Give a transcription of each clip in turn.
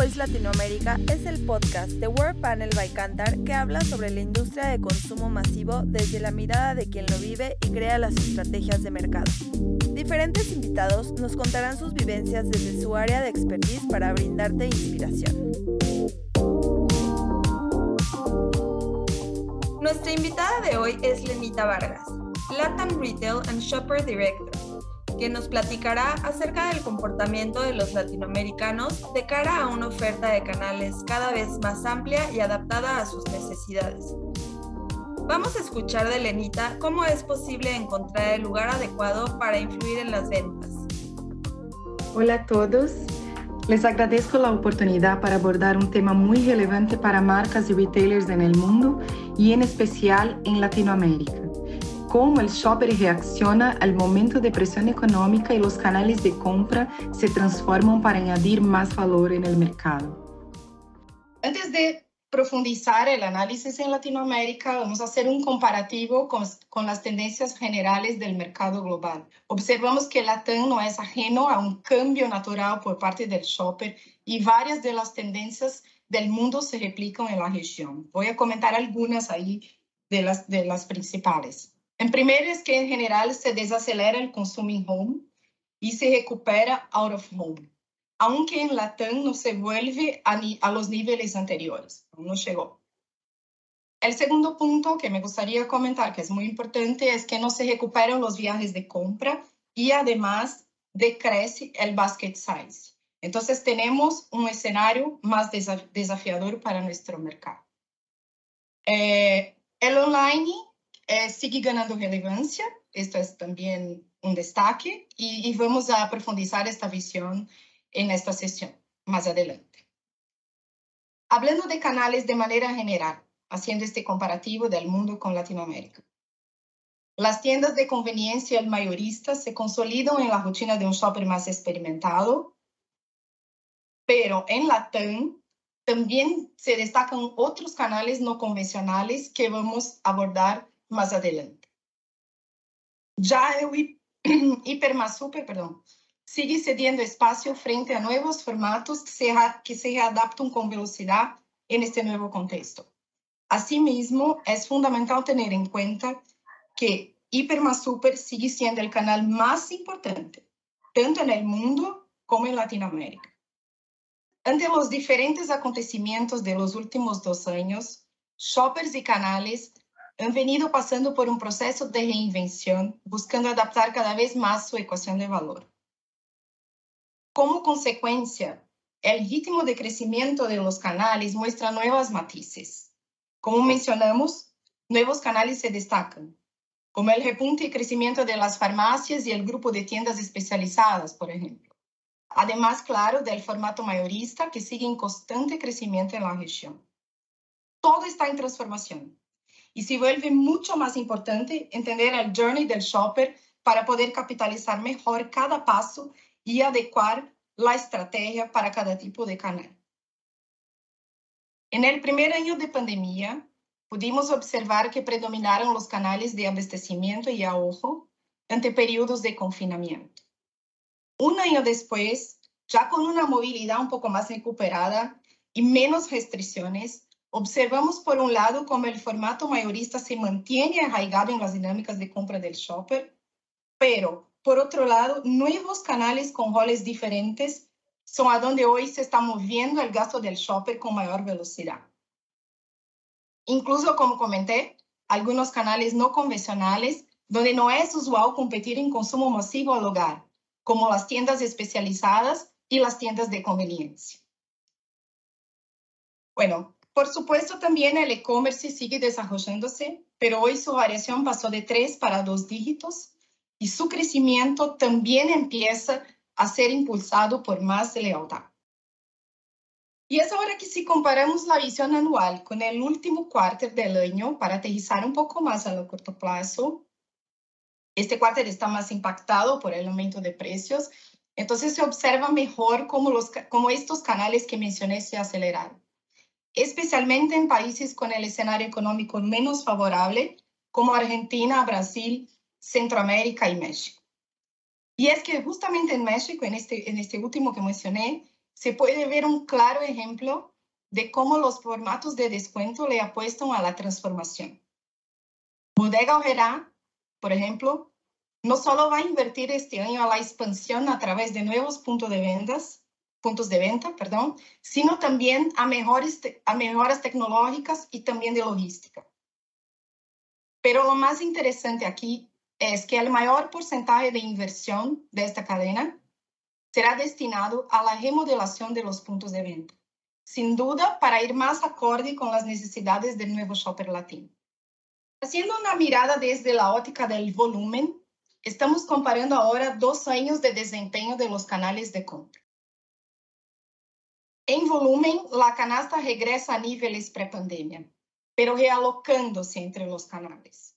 Voice Latinoamérica es el podcast de World Panel by Cantar que habla sobre la industria de consumo masivo desde la mirada de quien lo vive y crea las estrategias de mercado. Diferentes invitados nos contarán sus vivencias desde su área de expertise para brindarte inspiración. Nuestra invitada de hoy es Lenita Vargas, Latin Retail and Shopper Director que nos platicará acerca del comportamiento de los latinoamericanos de cara a una oferta de canales cada vez más amplia y adaptada a sus necesidades. Vamos a escuchar de Lenita cómo es posible encontrar el lugar adecuado para influir en las ventas. Hola a todos. Les agradezco la oportunidad para abordar un tema muy relevante para marcas y retailers en el mundo y en especial en Latinoamérica cómo el shopper reacciona al momento de presión económica y los canales de compra se transforman para añadir más valor en el mercado. Antes de profundizar el análisis en Latinoamérica, vamos a hacer un comparativo con, con, las tendencias generales del mercado global. Observamos que Latam no es ajeno a un cambio natural por parte del shopper y varias de las tendencias del mundo se replican en la región. Voy a comentar algunas ahí de las, de las principales. En primer es que en general se desacelera el consumo en home y se recupera out of home, aunque en Latam no se vuelve a, a los niveles anteriores, no llegó. El segundo punto que me gustaría comentar, que es muy importante, es que no se recuperan los viajes de compra y además decrece el basket size. Entonces tenemos un escenario más desafiador para nuestro mercado. Eh, el online eh, sigue ganando relevancia, esto es también un destaque, y, y vamos a profundizar esta visión en esta sesión más adelante. Hablando de canales de manera general, haciendo este comparativo del mundo con Latinoamérica. Las tiendas de conveniencia y el mayorista se consolidan en la rutina de un shopper más experimentado, pero en Latam también se destacan otros canales no convencionales que vamos a abordar más adelante. Ya el Hipermasuper, perdón, sigue cediendo espacio frente a nuevos formatos que se, que se adaptan con velocidad en este nuevo contexto. Asimismo, es fundamental tener en cuenta que Hipermasuper sigue siendo el canal más importante, tanto en el mundo como en Latinoamérica. Ante los diferentes acontecimientos de los últimos dos años, shoppers y canales han venido pasando por un proceso de reinvención, buscando adaptar cada vez más su ecuación de valor. Como consecuencia, el ritmo de crecimiento de los canales muestra nuevas matices. Como mencionamos, nuevos canales se destacan, como el repunte y crecimiento de las farmacias y el grupo de tiendas especializadas, por ejemplo. Además, claro, del formato mayorista que sigue en constante crecimiento en la región. Todo está en transformación y se vuelve mucho más importante entender el journey del shopper para poder capitalizar mejor cada paso y adecuar la estrategia para cada tipo de canal. En el primer año de pandemia, pudimos observar que predominaron los canales de abastecimiento y ahorro ante periodos de confinamiento. Un año después, ya con una movilidad un poco más recuperada y menos restricciones, Observamos, por un lado, como el formato mayorista se mantiene arraigado en las dinámicas de compra del shopper, pero, por otro lado, nuevos canales con roles diferentes son a donde hoy se está moviendo el gasto del shopper con mayor velocidad. Incluso, como comenté, algunos canales no convencionales donde no es usual competir en consumo masivo al hogar, como las tiendas especializadas y las tiendas de conveniencia. Bueno, por supuesto, también el e-commerce sigue desarrollándose, pero hoy su variación pasó de tres para dos dígitos y su crecimiento también empieza a ser impulsado por más lealtad. Y es ahora que si comparamos la visión anual con el último cuarto del año, para aterrizar un poco más a lo corto plazo, este cuarto está más impactado por el aumento de precios, entonces se observa mejor cómo, los, cómo estos canales que mencioné se aceleraron especialmente en países con el escenario económico menos favorable, como Argentina, Brasil, Centroamérica y México. Y es que justamente en México, en este, en este último que mencioné, se puede ver un claro ejemplo de cómo los formatos de descuento le apuestan a la transformación. Bodega Ojeda, por ejemplo, no solo va a invertir este año a la expansión a través de nuevos puntos de ventas, puntos de venta, perdón, sino también a, mejores, a mejoras tecnológicas y también de logística. Pero lo más interesante aquí es que el mayor porcentaje de inversión de esta cadena será destinado a la remodelación de los puntos de venta, sin duda para ir más acorde con las necesidades del nuevo shopper latino. Haciendo una mirada desde la óptica del volumen, estamos comparando ahora dos años de desempeño de los canales de compra. En volumen, la canasta regresa a niveles pré-pandemia, pero realocándose entre los canales.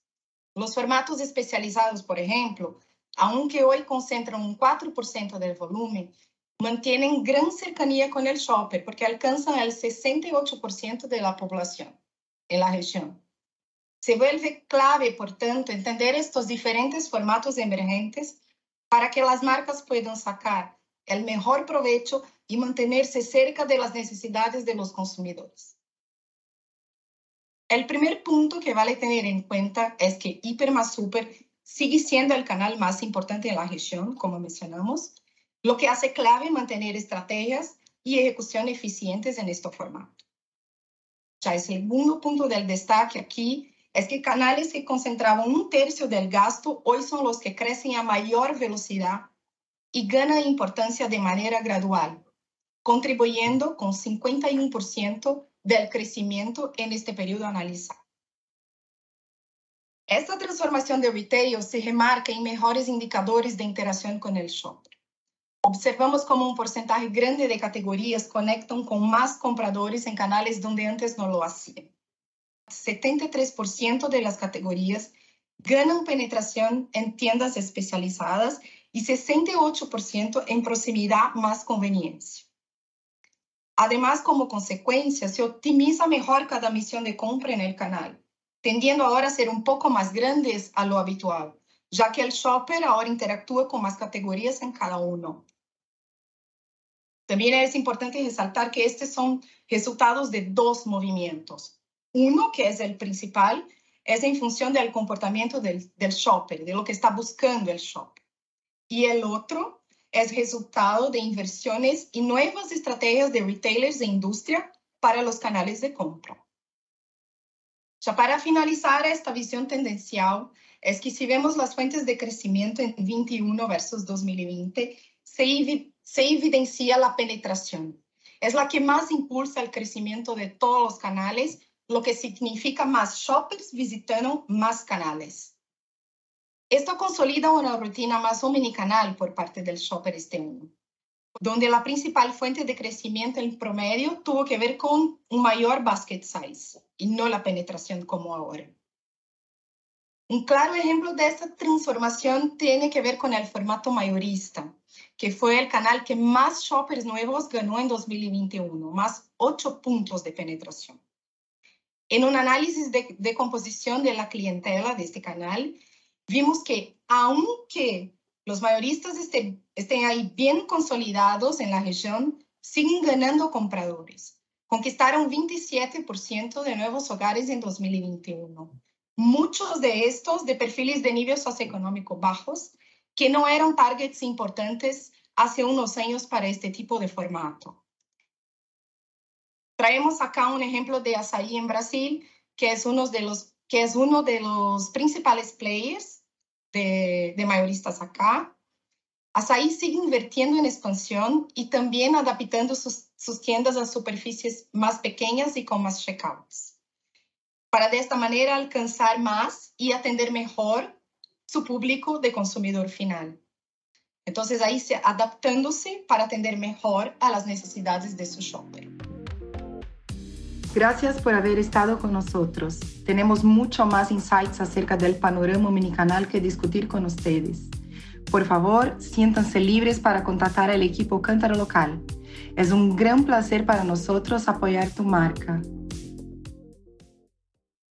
Los formatos especializados, por ejemplo, aunque hoy concentran un 4% del volumen, mantienen gran cercanía con el shopper porque alcanzan el 68% de la población en la. Se vuelve clave, por tanto, entender estos diferentes formatos emergentes para que las marcas puedan sacar el mejor provecho y mantenerse cerca de las necesidades de los consumidores. El primer punto que vale tener en cuenta es que Hiper más Super sigue siendo el canal más importante en la región, como mencionamos, lo que hace clave mantener estrategias y ejecución eficientes en este formato. Ya el segundo punto del destaque aquí es que canales que concentraban un tercio del gasto hoy son los que crecen a mayor velocidad y ganan importancia de manera gradual, contribuyendo con 51% del crecimiento en este periodo analizado. Esta transformación de retail se remarca en mejores indicadores de interacción con el shopper. Observamos como un porcentaje grande de categorías conectan con más compradores en canales donde antes no lo hacían. 73% de las categorías ganan penetración en tiendas especializadas y 68% en proximidad más conveniencia. Además, como consecuencia, se optimiza mejor cada misión de compra en el canal tendiendo ahora a ser un poco más grandes a lo habitual, ya que el shopper ahora interactúa con más categorías en cada uno. También es importante resaltar que estos son resultados de dos movimientos. Uno, que es el principal, es en función del comportamiento del, del shopper, de lo que está buscando el shopper. Y el otro es resultado de inversiones y nuevas estrategias de retailers de industria para los canales de compra. Ya para finalizar esta visión tendencial, es que si vemos las fuentes de crecimiento en 21 versus 2020, se, se evidencia la penetración. Es la que más impulsa el crecimiento de todos los canales, lo que significa más shoppers visitando más canales. Esto consolida una rutina más omnicanal por parte del shopper este año donde la principal fuente de crecimiento en promedio tuvo que ver con un mayor basket size y no la penetración como ahora. Un claro ejemplo de esta transformación tiene que ver con el formato mayorista, que fue el canal que más shoppers nuevos ganó en 2021, más 8 puntos de penetración. En un análisis de, de composición de la clientela de este canal, vimos que aunque los mayoristas estén, estén ahí bien consolidados en la región, siguen ganando compradores. Conquistaron 27% de nuevos hogares en 2021. Muchos de estos de perfiles de nivel socioeconómico bajos, que no eran targets importantes hace unos años para este tipo de formato. Traemos acá un ejemplo de Açaí en Brasil, que es uno de los, que es uno de los principales players de, mayoristas acá. Açaí sigue invirtiendo en expansión y también adaptando sus, sus tiendas a superficies más pequeñas y con más checkouts, para de esta manera alcanzar más y atender mejor su público de consumidor final. Entonces ahí se adaptándose para atender mejor a las necesidades de su shopper. Gracias por haber estado con nosotros. Tenemos mucho más insights acerca del panorama minicanal que discutir con ustedes. Por favor, siéntanse libres para contactar al equipo Cántaro Local. Es un gran placer para nosotros apoyar tu marca.